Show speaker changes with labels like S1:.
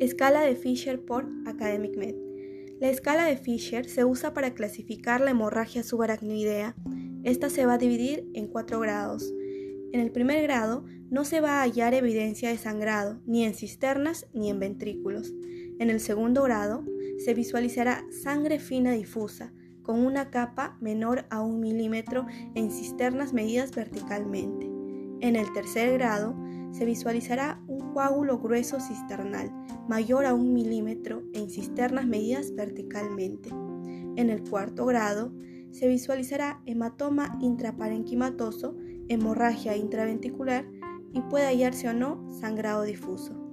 S1: Escala de Fisher por Academic Med. La escala de Fisher se usa para clasificar la hemorragia subaracnoidea. Esta se va a dividir en cuatro grados. En el primer grado no se va a hallar evidencia de sangrado, ni en cisternas ni en ventrículos. En el segundo grado se visualizará sangre fina difusa, con una capa menor a un milímetro en cisternas medidas verticalmente. En el tercer grado se visualizará un coágulo grueso cisternal mayor a un milímetro en cisternas medidas verticalmente. En el cuarto grado se visualizará hematoma intraparenquimatoso, hemorragia intraventricular y puede hallarse o no sangrado difuso.